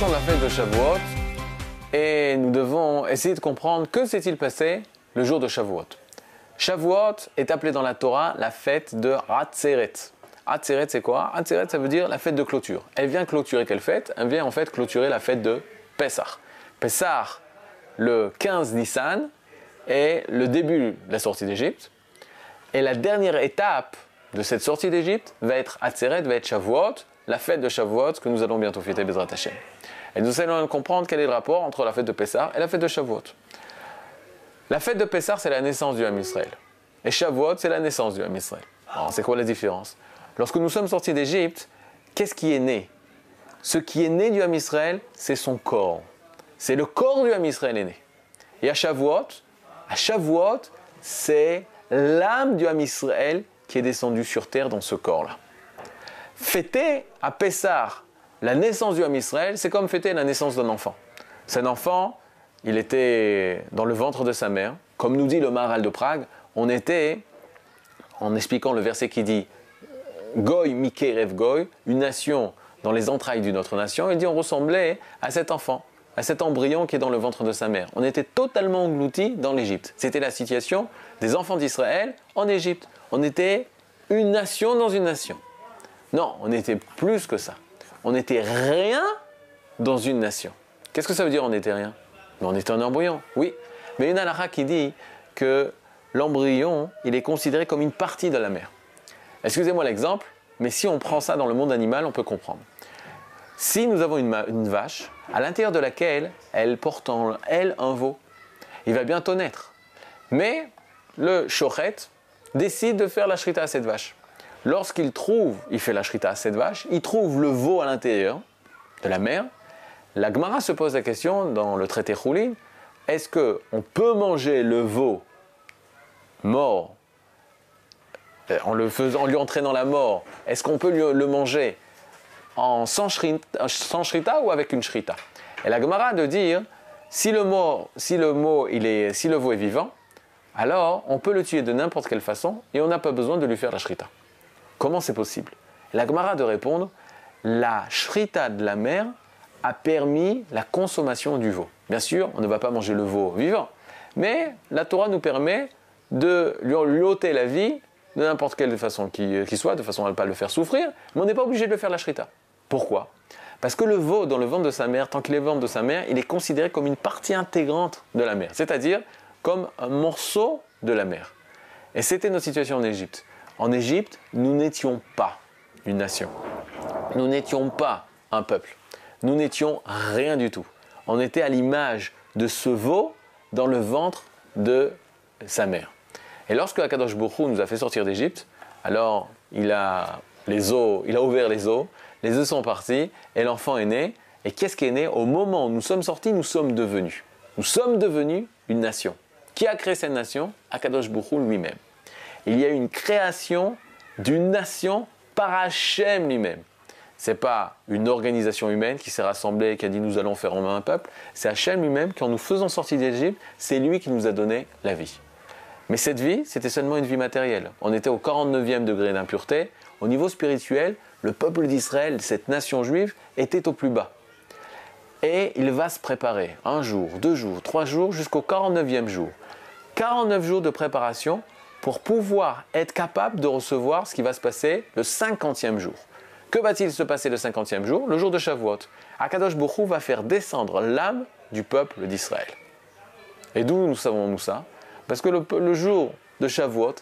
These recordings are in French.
approchons de la fête de Shavuot et nous devons essayer de comprendre que s'est-il passé le jour de Shavuot. Shavuot est appelé dans la Torah la fête de Hatzeret. Hatzeret, c'est quoi? Hatzeret, ça veut dire la fête de clôture. Elle vient clôturer quelle fête? Elle vient en fait clôturer la fête de Pessah. Pessah, le 15 Nissan, est le début de la sortie d'Égypte. Et la dernière étape de cette sortie d'Égypte va être Hatzeret, va être Shavuot, la fête de Shavuot que nous allons bientôt fêter Bezrat Hashem. Et nous allons comprendre quel est le rapport entre la fête de Pessah et la fête de Shavuot. La fête de Pessah, c'est la naissance du Ham Israël. Et Shavuot, c'est la naissance du Ham Israël. Alors, c'est quoi la différence? Lorsque nous sommes sortis d'Égypte, qu'est-ce qui est né? Ce qui est né du Ham Israël, c'est son corps. C'est le corps du Ham Israël est né. Et à Shavuot, à Shavuot, c'est l'âme du Ham Israël qui est descendue sur terre dans ce corps-là. Fêter à Pessah la naissance du Ham Israël, c'est comme fêter la naissance d'un enfant. Cet enfant, il était dans le ventre de sa mère. Comme nous dit le Maharal de Prague, on était, en expliquant le verset qui dit Goy Mikerev Goy, une nation dans les entrailles d'une autre nation, il dit on ressemblait à cet enfant, à cet embryon qui est dans le ventre de sa mère. On était totalement engloutis dans l'Égypte. C'était la situation des enfants d'Israël en Égypte. On était une nation dans une nation. Non, on était plus que ça. On n'était rien dans une nation. Qu'est-ce que ça veut dire on n'était rien? On était un embryon, oui. Mais une halakha qui dit que l'embryon, il est considéré comme une partie de la mère. Excusez-moi l'exemple, mais si on prend ça dans le monde animal, on peut comprendre. Si nous avons une, vache à l'intérieur de laquelle elle porte en elle un veau, il va bientôt naître. Mais le chochet décide de faire la shrita à cette vache. Lorsqu'il trouve, il fait la shrita à cette vache, il trouve le veau à l'intérieur de la mère. La Gemara se pose la question dans le traité Choulin est-ce qu'on peut manger le veau mort en, le faisant, en lui entraînant la mort Est-ce qu'on peut le manger en sans shrita, ou avec une shrita? Et la Gemara de dire si le, mot, est, si le veau est vivant, alors on peut le tuer de n'importe quelle façon et on n'a pas besoin de lui faire la shrita. Comment c'est possible? La Gemara de répondre la shrita de la mère a permis la consommation du veau. Bien sûr, on ne va pas manger le veau vivant, mais la Torah nous permet de lui ôter la vie de n'importe quelle façon qu'il soit, de façon à ne pas le faire souffrir, mais on n'est pas obligé de le faire la shrita. Pourquoi? Parce que le veau dans le ventre de sa mère, tant qu'il est ventre de sa mère, il est considéré comme une partie intégrante de la mère, c'est-à-dire comme un morceau de la mère. Et c'était notre situation en Égypte. En Égypte, nous n'étions pas une nation. Nous n'étions pas un peuple. Nous n'étions rien du tout. On était à l'image de ce veau dans le ventre de sa mère. Et lorsque Akadosh Bokhu nous a fait sortir d'Égypte, alors il a, les il a ouvert les eaux, les eaux sont partis et l'enfant est né. Et qu'est-ce qui est né? Au moment où nous sommes sortis, nous sommes devenus. Nous sommes devenus une nation. Qui a créé cette nation? Akadosh Bokhu lui-même. Il y a une création d'une nation par Hachem lui-même. Ce n'est pas une organisation humaine qui s'est rassemblée et qui a dit nous allons faire en main un peuple. C'est Hachem lui-même qui, en nous faisant sortir d'Égypte, c'est lui qui nous a donné la vie. Mais cette vie, c'était seulement une vie matérielle. On était au 49e degré d'impureté. Au niveau spirituel, le peuple d'Israël, cette nation juive, était au plus bas. Et il va se préparer un jour, deux jours, trois jours, jusqu'au 49e jour. 49 jours de préparation pour pouvoir être capable de recevoir ce qui va se passer le 50e jour. Que va-t-il se passer le 50e jour? Le jour de Shavuot. Akadosh Bokhu va faire descendre l'âme du peuple d'Israël. Et d'où nous savons-nous ça? Parce que le, jour de Shavuot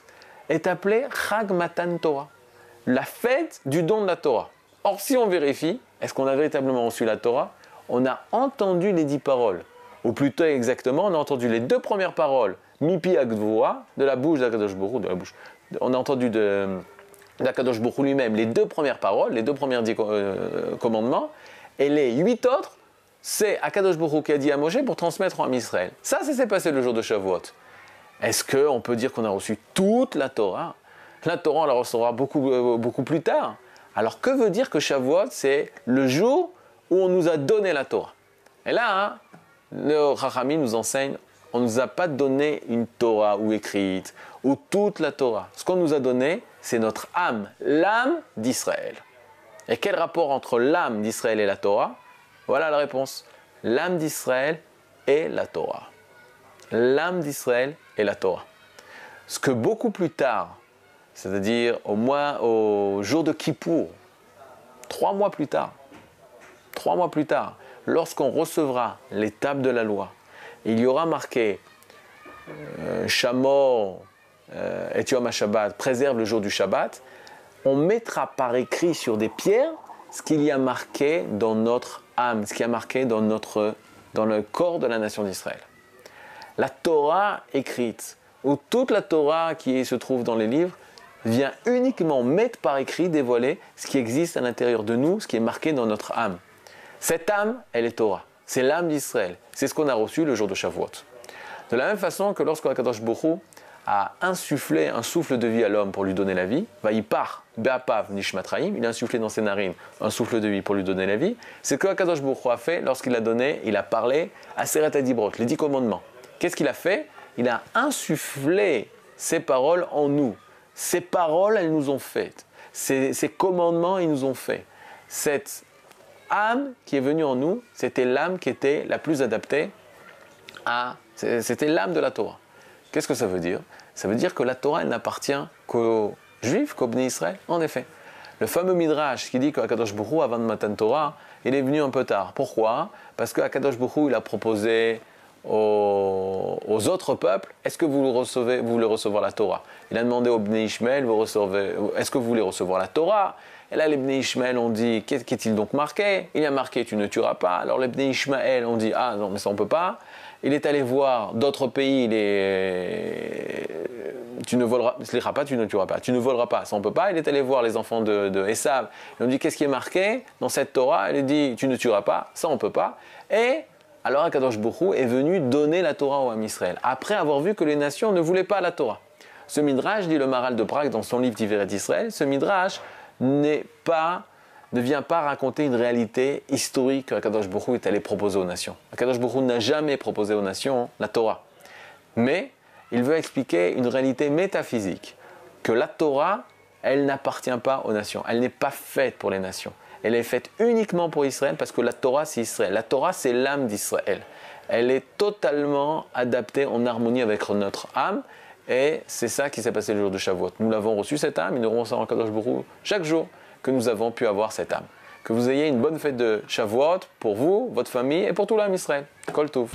est appelé Chag Matan Torah, la fête du don de la Torah. Or, si on vérifie, est-ce qu'on a véritablement reçu la Torah? On a entendu les dix paroles. Ou plutôt exactement, on a entendu les deux premières paroles Mipi Agdvoa, de la bouche d'Akadosh Borou, de la bouche. On a entendu de d'Akadosh Borou lui-même les deux premières paroles, les deux premiers euh, commandements, et les huit autres, c'est Akadosh Borou qui a dit à Moshe pour transmettre en Israël. Ça, ça s'est passé le jour de Shavuot. Est-ce qu'on peut dire qu'on a reçu toute la Torah? La Torah, on la recevra beaucoup, euh, beaucoup plus tard. Alors, que veut dire que Shavuot, c'est le jour où on nous a donné la Torah? Et là, hein, le Rachami nous enseigne on ne nous a pas donné une Torah ou écrite, ou toute la Torah. Ce qu'on nous a donné, c'est notre âme, l'âme d'Israël. Et quel rapport entre l'âme d'Israël et la Torah? Voilà la réponse. L'âme d'Israël est la Torah. L'âme d'Israël est la Torah. Ce que beaucoup plus tard, c'est-à-dire au, mois, au jour de Kippour, trois mois plus tard, trois mois plus tard, lorsqu'on recevra l'étape de la loi, il y aura marqué euh, Shamor euh, et Yom préserve le jour du Shabbat, on mettra par écrit sur des pierres ce qu'il y a marqué dans notre âme, ce qui a marqué dans, dans le corps de la nation d'Israël. La Torah écrite, ou toute la Torah qui se trouve dans les livres, vient uniquement mettre par écrit, dévoiler ce qui existe à l'intérieur de nous, ce qui est marqué dans notre âme. Cette âme, elle est Torah. C'est l'âme d'Israël. C'est ce qu'on a reçu le jour de Shavuot. De la même façon que lorsque Kadosh Bokhu a insufflé un souffle de vie à l'homme pour lui donner la vie, va y part, Be'apav Nishmatraim, il a insufflé dans ses narines un souffle de vie pour lui donner la vie. C'est que Kadosh Bokhu a fait lorsqu'il a donné, il a parlé à Seret les dix commandements. Qu'est-ce qu'il a fait? Il a insufflé ses paroles en nous. Ces paroles, elles nous ont faites. Ces, ces commandements, ils nous ont fait. Cette âme qui est venue en nous, c'était l'âme qui était la plus adaptée à. C'était l'âme de la Torah. Qu'est-ce que ça veut dire? Ça veut dire que la Torah, elle n'appartient qu'aux Juifs, qu'aux Bnei Israël. En effet. Le fameux Midrash qui dit qu'Akadosh Bokhu, avant de Matan Torah, il est venu un peu tard. Pourquoi? Parce qu'Akadosh Bokhu, il a proposé aux, autres peuples, est-ce que vous, voulez recevoir la Torah? Il a demandé aux Bnei Ishmael, est-ce que vous voulez recevoir la Torah? Et là, les Bnei Ishmael ont dit, qu'est-il donc marqué? Il a marqué, tu ne tueras pas. Alors les Bnei Ishmael ont dit, ah non, mais ça on peut pas. Il est allé voir d'autres pays, les... tu ne voleras pas, tu ne tueras pas. Tu ne voleras pas, ça on peut pas. Il est allé voir les enfants de, de Esav. Ils ont dit, qu'est-ce qui est marqué dans cette Torah? Il dit, tu ne tueras pas, ça on peut pas. Et alors Akadosh Bokhu est venu donner la Torah au Ham Israël, après avoir vu que les nations ne voulaient pas la Torah. Ce midrash, dit le Maral de Prague dans son livre Tiveret Israël, ce midrash n'est pas, ne vient pas raconter une réalité historique que Akadosh Bokhu est allé proposer aux nations. Akadosh Bokhu n'a jamais proposé aux nations la Torah. Mais il veut expliquer une réalité métaphysique, que la Torah, elle n'appartient pas aux nations, elle n'est pas faite pour les nations elle est faite uniquement pour Israël parce que la Torah, c'est Israël. La Torah, c'est l'âme d'Israël. Elle est totalement adaptée en harmonie avec notre âme. Et c'est ça qui s'est passé le jour de Shavuot. Nous l'avons reçu cette âme et nous recevons en Kadosh Bourou chaque jour que nous avons pu avoir cette âme. Que vous ayez une bonne fête de Shavuot pour vous, votre famille et pour tout l'âme Israël. Kol Touf.